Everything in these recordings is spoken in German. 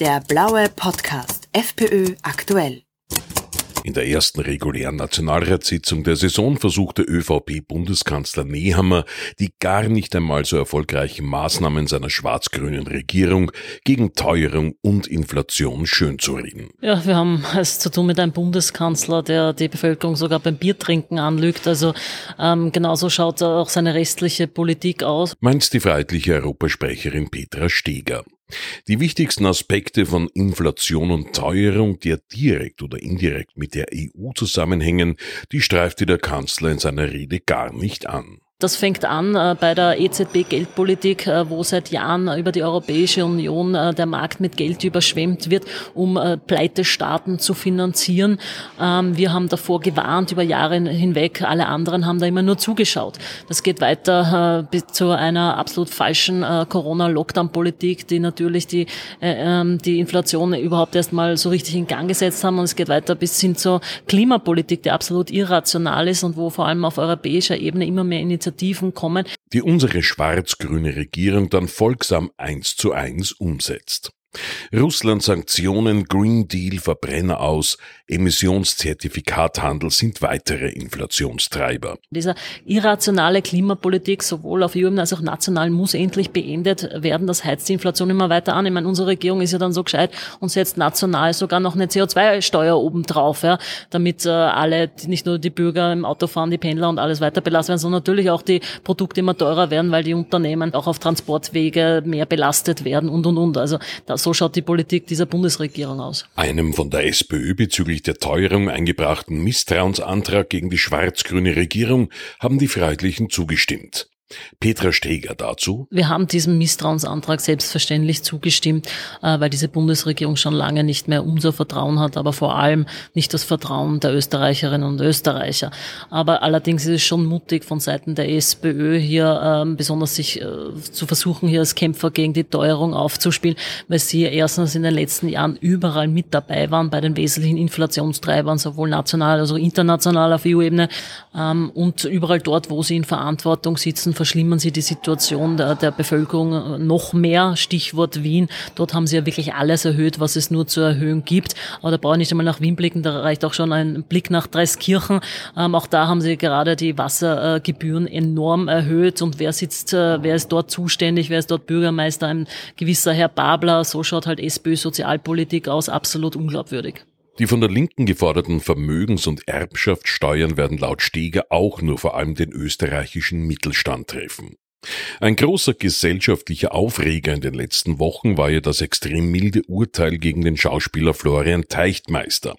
Der blaue Podcast FPÖ aktuell. In der ersten regulären Nationalratssitzung der Saison versuchte ÖVP-Bundeskanzler Nehammer, die gar nicht einmal so erfolgreichen Maßnahmen seiner schwarz-grünen Regierung gegen Teuerung und Inflation schönzureden. Ja, wir haben es zu tun mit einem Bundeskanzler, der die Bevölkerung sogar beim Biertrinken anlügt. Also ähm, genauso schaut auch seine restliche Politik aus. Meint die freiheitliche Europasprecherin Petra Steger. Die wichtigsten Aspekte von Inflation und Teuerung, die ja direkt oder indirekt mit der EU zusammenhängen, die streifte der Kanzler in seiner Rede gar nicht an. Das fängt an äh, bei der EZB-Geldpolitik, äh, wo seit Jahren über die Europäische Union äh, der Markt mit Geld überschwemmt wird, um Pleitestaaten zu finanzieren. Ähm, wir haben davor gewarnt über Jahre hinweg. Alle anderen haben da immer nur zugeschaut. Das geht weiter bis zu einer absolut falschen Corona-Lockdown-Politik, die natürlich die, ähm, die Inflation überhaupt erst mal so richtig in Gang gesetzt haben. Und es geht weiter bis hin zur Klimapolitik, die absolut irrational ist und wo vor allem auf europäischer Ebene immer mehr Initiativen Initiativen kommen. Die unsere schwarz-grüne Regierung dann folgsam eins zu eins umsetzt. Russland Sanktionen, Green Deal, Verbrenner aus, Emissionszertifikathandel sind weitere Inflationstreiber. Dieser irrationale Klimapolitik sowohl auf EU als auch national muss endlich beendet werden. Das heizt die Inflation immer weiter an. Ich meine, unsere Regierung ist ja dann so gescheit und setzt national sogar noch eine CO2-Steuer obendrauf, ja, damit äh, alle, nicht nur die Bürger im Auto fahren, die Pendler und alles weiter belastet werden, sondern natürlich auch die Produkte immer teurer werden, weil die Unternehmen auch auf Transportwege mehr belastet werden und und und. Also das so schaut die Politik dieser Bundesregierung aus. Einem von der SPÖ bezüglich der Teuerung eingebrachten Misstrauensantrag gegen die schwarz-grüne Regierung haben die Freiheitlichen zugestimmt. Petra Steger dazu. Wir haben diesem Misstrauensantrag selbstverständlich zugestimmt, äh, weil diese Bundesregierung schon lange nicht mehr unser Vertrauen hat, aber vor allem nicht das Vertrauen der Österreicherinnen und Österreicher. Aber allerdings ist es schon mutig von Seiten der SPÖ hier ähm, besonders sich äh, zu versuchen, hier als Kämpfer gegen die Teuerung aufzuspielen, weil sie erstens in den letzten Jahren überall mit dabei waren bei den wesentlichen Inflationstreibern, sowohl national als auch international auf EU-Ebene ähm, und überall dort, wo sie in Verantwortung sitzen, verschlimmern sie die Situation der, der Bevölkerung noch mehr. Stichwort Wien. Dort haben sie ja wirklich alles erhöht, was es nur zu erhöhen gibt. Aber da brauche ich nicht einmal nach Wien blicken, da reicht auch schon ein Blick nach Dreiskirchen. Ähm, auch da haben sie gerade die Wassergebühren enorm erhöht. Und wer sitzt, äh, wer ist dort zuständig, wer ist dort Bürgermeister? Ein gewisser Herr Babler. So schaut halt SPÖ-Sozialpolitik aus. Absolut unglaubwürdig. Die von der Linken geforderten Vermögens- und Erbschaftssteuern werden laut Steger auch nur vor allem den österreichischen Mittelstand treffen. Ein großer gesellschaftlicher Aufreger in den letzten Wochen war ja das extrem milde Urteil gegen den Schauspieler Florian Teichtmeister.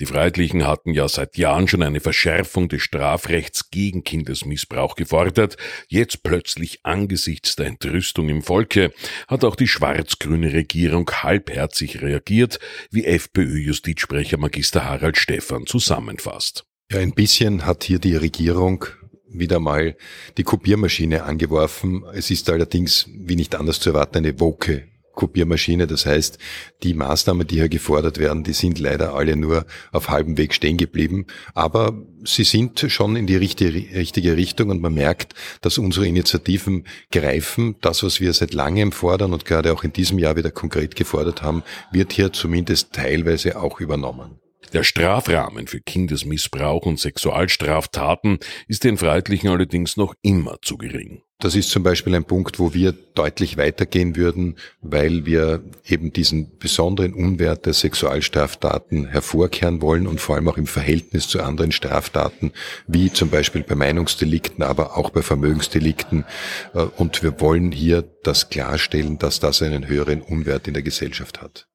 Die Freiheitlichen hatten ja seit Jahren schon eine Verschärfung des Strafrechts gegen Kindesmissbrauch gefordert. Jetzt plötzlich angesichts der Entrüstung im Volke hat auch die schwarz-grüne Regierung halbherzig reagiert, wie FPÖ-Justizsprecher Magister Harald Stephan zusammenfasst. Ja, ein bisschen hat hier die Regierung wieder mal die Kopiermaschine angeworfen. Es ist allerdings, wie nicht anders zu erwarten, eine woke Kopiermaschine. Das heißt, die Maßnahmen, die hier gefordert werden, die sind leider alle nur auf halbem Weg stehen geblieben. Aber sie sind schon in die richtige, richtige Richtung und man merkt, dass unsere Initiativen greifen. Das, was wir seit langem fordern und gerade auch in diesem Jahr wieder konkret gefordert haben, wird hier zumindest teilweise auch übernommen. Der Strafrahmen für Kindesmissbrauch und Sexualstraftaten ist den Freiheitlichen allerdings noch immer zu gering. Das ist zum Beispiel ein Punkt, wo wir deutlich weitergehen würden, weil wir eben diesen besonderen Unwert der Sexualstraftaten hervorkehren wollen und vor allem auch im Verhältnis zu anderen Straftaten, wie zum Beispiel bei Meinungsdelikten, aber auch bei Vermögensdelikten. Äh, und wir wollen hier das klarstellen, dass das einen höheren Unwert in der Gesellschaft hat.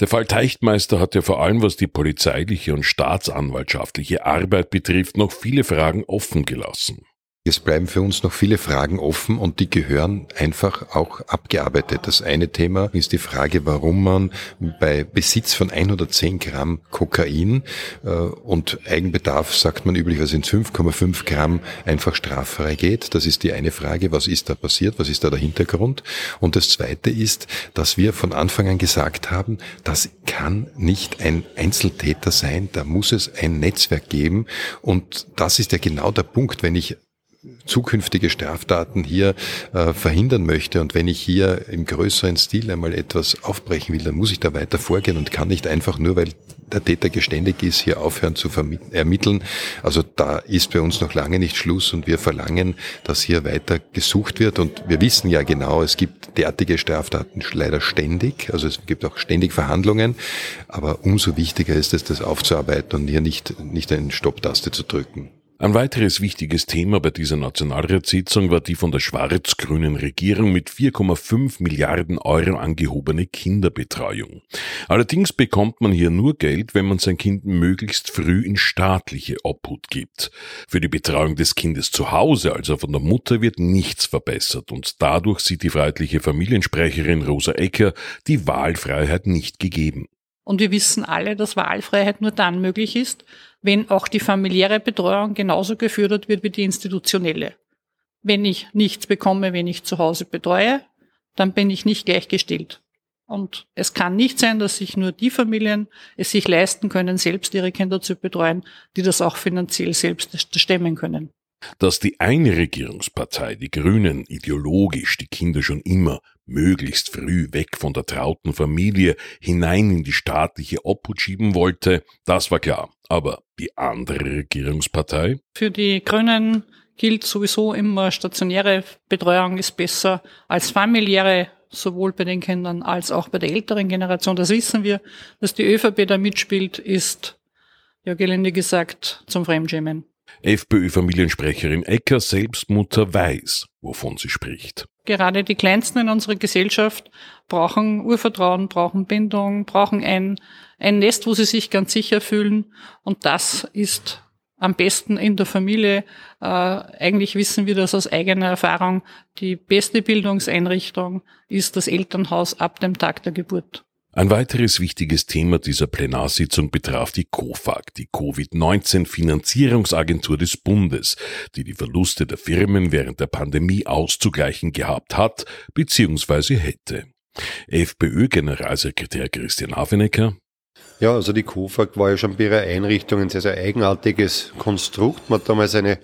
Der Fall Teichtmeister hat ja vor allem, was die polizeiliche und staatsanwaltschaftliche Arbeit betrifft, noch viele Fragen offen gelassen. Es bleiben für uns noch viele Fragen offen und die gehören einfach auch abgearbeitet. Das eine Thema ist die Frage, warum man bei Besitz von 110 Gramm Kokain äh, und Eigenbedarf, sagt man üblicherweise in 5,5 Gramm, einfach straffrei geht. Das ist die eine Frage. Was ist da passiert? Was ist da der Hintergrund? Und das zweite ist, dass wir von Anfang an gesagt haben, das kann nicht ein Einzeltäter sein. Da muss es ein Netzwerk geben. Und das ist ja genau der Punkt, wenn ich zukünftige Straftaten hier äh, verhindern möchte und wenn ich hier im größeren Stil einmal etwas aufbrechen will, dann muss ich da weiter vorgehen und kann nicht einfach nur, weil der Täter geständig ist, hier aufhören zu ermitteln. Also da ist bei uns noch lange nicht Schluss und wir verlangen, dass hier weiter gesucht wird und wir wissen ja genau, es gibt derartige Straftaten leider ständig, also es gibt auch ständig Verhandlungen, aber umso wichtiger ist es, das aufzuarbeiten und hier nicht, nicht eine Stopptaste zu drücken. Ein weiteres wichtiges Thema bei dieser Nationalratssitzung war die von der schwarz-grünen Regierung mit 4,5 Milliarden Euro angehobene Kinderbetreuung. Allerdings bekommt man hier nur Geld, wenn man sein Kind möglichst früh in staatliche Obhut gibt. Für die Betreuung des Kindes zu Hause, also von der Mutter, wird nichts verbessert und dadurch sieht die freiheitliche Familiensprecherin Rosa Ecker die Wahlfreiheit nicht gegeben. Und wir wissen alle, dass Wahlfreiheit nur dann möglich ist, wenn auch die familiäre Betreuung genauso gefördert wird wie die institutionelle. Wenn ich nichts bekomme, wenn ich zu Hause betreue, dann bin ich nicht gleichgestellt. Und es kann nicht sein, dass sich nur die Familien es sich leisten können, selbst ihre Kinder zu betreuen, die das auch finanziell selbst stemmen können. Dass die eine Regierungspartei, die Grünen, ideologisch die Kinder schon immer möglichst früh weg von der trauten Familie hinein in die staatliche Obhut schieben wollte, das war klar. Aber die andere Regierungspartei? Für die Grünen gilt sowieso immer, stationäre Betreuung ist besser als familiäre, sowohl bei den Kindern als auch bei der älteren Generation. Das wissen wir. Dass die ÖVP da mitspielt, ist, ja gelinde gesagt, zum Fremdschämen. FPÖ-Familiensprecherin Ecker, Selbstmutter, weiß, wovon sie spricht. Gerade die Kleinsten in unserer Gesellschaft brauchen Urvertrauen, brauchen Bindung, brauchen ein, ein Nest, wo sie sich ganz sicher fühlen. Und das ist am besten in der Familie. Äh, eigentlich wissen wir das aus eigener Erfahrung. Die beste Bildungseinrichtung ist das Elternhaus ab dem Tag der Geburt. Ein weiteres wichtiges Thema dieser Plenarsitzung betraf die COFAG, die Covid-19-Finanzierungsagentur des Bundes, die die Verluste der Firmen während der Pandemie auszugleichen gehabt hat bzw. hätte. FPÖ-Generalsekretär Christian Hafenecker ja, also die COFAG war ja schon bei ihrer Einrichtung ein sehr, sehr eigenartiges Konstrukt. Man hat damals eine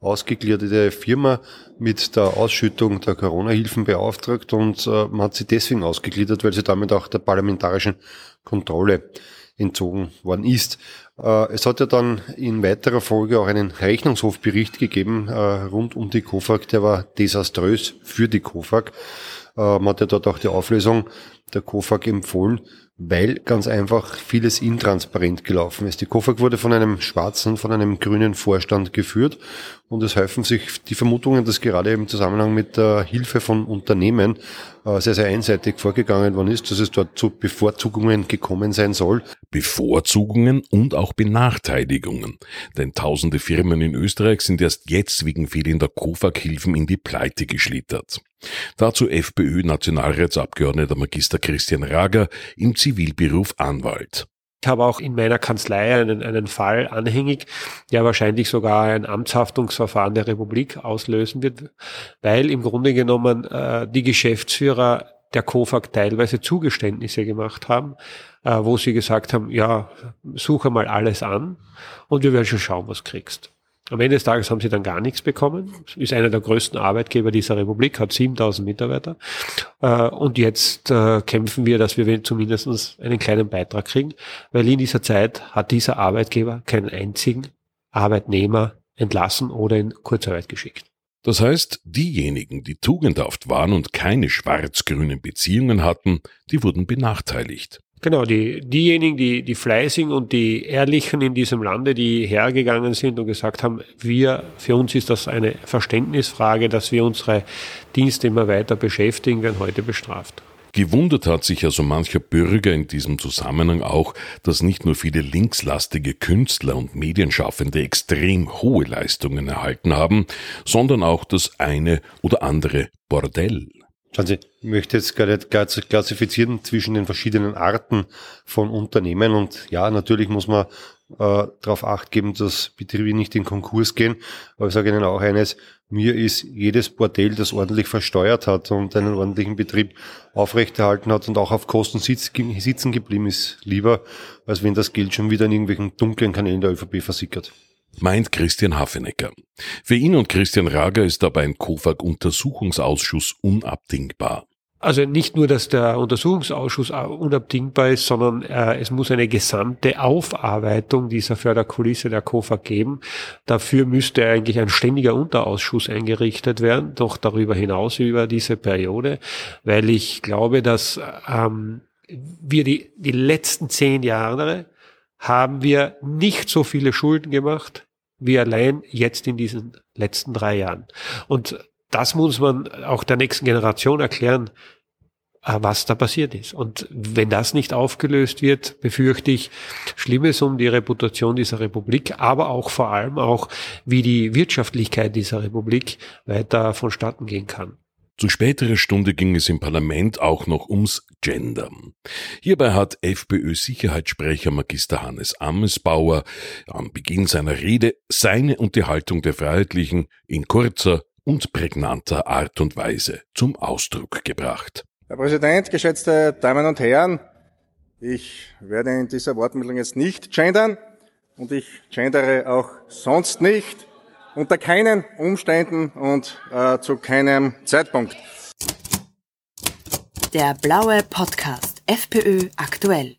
ausgegliederte Firma mit der Ausschüttung der Corona-Hilfen beauftragt und äh, man hat sie deswegen ausgegliedert, weil sie damit auch der parlamentarischen Kontrolle entzogen worden ist. Äh, es hat ja dann in weiterer Folge auch einen Rechnungshofbericht gegeben äh, rund um die COFAG, der war desaströs für die COFAG. Äh, man hat ja dort auch die Auflösung der COFAG empfohlen weil ganz einfach vieles intransparent gelaufen ist. Die KOFAG wurde von einem schwarzen, von einem grünen Vorstand geführt und es häufen sich die Vermutungen, dass gerade im Zusammenhang mit der Hilfe von Unternehmen äh, sehr, sehr einseitig vorgegangen worden ist, dass es dort zu Bevorzugungen gekommen sein soll. Bevorzugungen und auch Benachteiligungen. Denn tausende Firmen in Österreich sind erst jetzt wegen fehlender KOFAG-Hilfen in die Pleite geschlittert. Dazu FPÖ-Nationalratsabgeordneter Magister Christian Rager im Zivilberuf Anwalt. Ich habe auch in meiner Kanzlei einen, einen Fall anhängig, der wahrscheinlich sogar ein Amtshaftungsverfahren der Republik auslösen wird, weil im Grunde genommen äh, die Geschäftsführer der KOFAG teilweise Zugeständnisse gemacht haben, äh, wo sie gesagt haben, ja, suche mal alles an und wir werden schon schauen, was kriegst. Am Ende des Tages haben sie dann gar nichts bekommen. Ist einer der größten Arbeitgeber dieser Republik, hat 7000 Mitarbeiter. Äh, und jetzt äh, kämpfen wir, dass wir zumindest einen kleinen Beitrag kriegen, weil in dieser Zeit hat dieser Arbeitgeber keinen einzigen Arbeitnehmer entlassen oder in Kurzarbeit geschickt. Das heißt, diejenigen, die tugendhaft waren und keine schwarz-grünen Beziehungen hatten, die wurden benachteiligt. Genau, die, diejenigen, die, die Fleißigen und die Ehrlichen in diesem Lande, die hergegangen sind und gesagt haben, wir, für uns ist das eine Verständnisfrage, dass wir unsere Dienste immer weiter beschäftigen, werden heute bestraft. Gewundert hat sich also mancher Bürger in diesem Zusammenhang auch, dass nicht nur viele linkslastige Künstler und Medienschaffende extrem hohe Leistungen erhalten haben, sondern auch das eine oder andere Bordell. Schauen Sie, ich möchte jetzt gar nicht klassifizieren zwischen den verschiedenen Arten von Unternehmen und ja, natürlich muss man äh, darauf acht geben, dass Betriebe nicht in Konkurs gehen. Aber ich sage Ihnen auch eines, mir ist jedes Bordell, das ordentlich versteuert hat und einen ordentlichen Betrieb aufrechterhalten hat und auch auf Kosten sitzen geblieben ist, lieber, als wenn das Geld schon wieder in irgendwelchen dunklen Kanälen der ÖVP versickert. Meint Christian Hafenecker. Für ihn und Christian Rager ist dabei ein KOFAG-Untersuchungsausschuss unabdingbar. Also nicht nur, dass der Untersuchungsausschuss unabdingbar ist, sondern äh, es muss eine gesamte Aufarbeitung dieser Förderkulisse der KOFA geben. Dafür müsste eigentlich ein ständiger Unterausschuss eingerichtet werden, doch darüber hinaus über diese Periode, weil ich glaube, dass ähm, wir die, die letzten zehn Jahre haben wir nicht so viele Schulden gemacht wie allein jetzt in diesen letzten drei Jahren. Und das muss man auch der nächsten Generation erklären, äh, was da passiert ist. Und wenn das nicht aufgelöst wird, befürchte ich Schlimmes um die Reputation dieser Republik, aber auch vor allem auch, wie die Wirtschaftlichkeit dieser Republik weiter vonstatten gehen kann. Zu späterer Stunde ging es im Parlament auch noch ums Gendern. Hierbei hat FPÖ-Sicherheitssprecher Magister Hannes Amesbauer am Beginn seiner Rede seine und die Haltung der Freiheitlichen in kurzer und prägnanter Art und Weise zum Ausdruck gebracht. Herr Präsident, geschätzte Damen und Herren, ich werde in dieser Wortmeldung jetzt nicht gendern und ich gendere auch sonst nicht unter keinen Umständen und äh, zu keinem Zeitpunkt. Der blaue Podcast FPÖ aktuell.